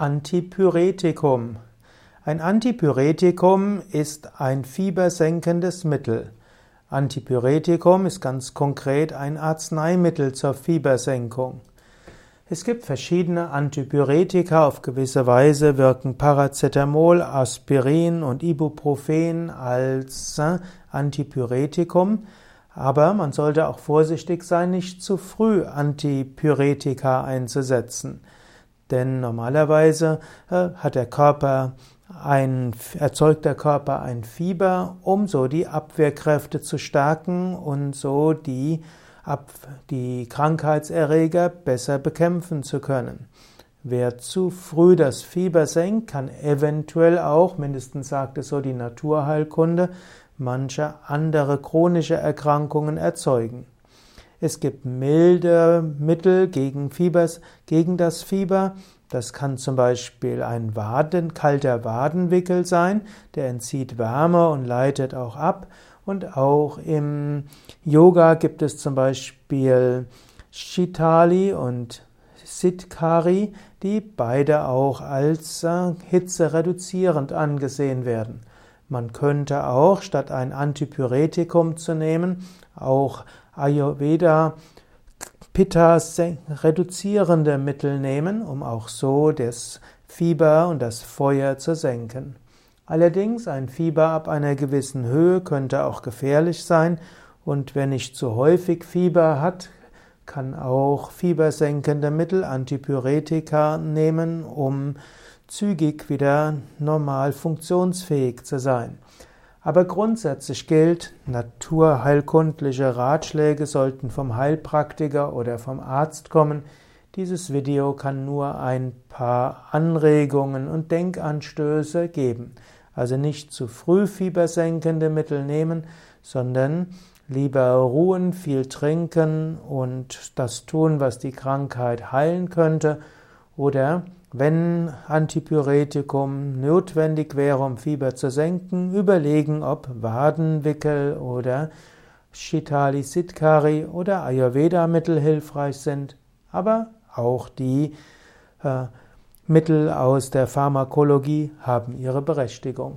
Antipyretikum. Ein Antipyretikum ist ein fiebersenkendes Mittel. Antipyretikum ist ganz konkret ein Arzneimittel zur Fiebersenkung. Es gibt verschiedene Antipyretika. Auf gewisse Weise wirken Paracetamol, Aspirin und Ibuprofen als äh, Antipyretikum. Aber man sollte auch vorsichtig sein, nicht zu früh Antipyretika einzusetzen. Denn normalerweise äh, hat der Körper ein, erzeugt der Körper ein Fieber, um so die Abwehrkräfte zu stärken und so die, Ab, die Krankheitserreger besser bekämpfen zu können. Wer zu früh das Fieber senkt, kann eventuell auch, mindestens sagt es so die Naturheilkunde, manche andere chronische Erkrankungen erzeugen. Es gibt milde Mittel gegen Fiebers, gegen das Fieber. Das kann zum Beispiel ein Waden, kalter Wadenwickel sein, der entzieht Wärme und leitet auch ab. Und auch im Yoga gibt es zum Beispiel Shitali und Sitkari, die beide auch als äh, hitzereduzierend angesehen werden. Man könnte auch, statt ein Antipyretikum zu nehmen, auch Ayurveda Pitta reduzierende Mittel nehmen, um auch so das Fieber und das Feuer zu senken. Allerdings ein Fieber ab einer gewissen Höhe könnte auch gefährlich sein und wer nicht zu häufig Fieber hat, kann auch fiebersenkende Mittel, Antipyretika nehmen, um zügig wieder normal funktionsfähig zu sein. Aber grundsätzlich gilt, naturheilkundliche Ratschläge sollten vom Heilpraktiker oder vom Arzt kommen. Dieses Video kann nur ein paar Anregungen und Denkanstöße geben. Also nicht zu früh fiebersenkende Mittel nehmen, sondern lieber ruhen, viel trinken und das tun, was die Krankheit heilen könnte oder wenn Antipyretikum notwendig wäre, um Fieber zu senken, überlegen, ob Wadenwickel oder Shitali Sitkari oder Ayurveda-Mittel hilfreich sind, aber auch die äh, Mittel aus der Pharmakologie haben ihre Berechtigung.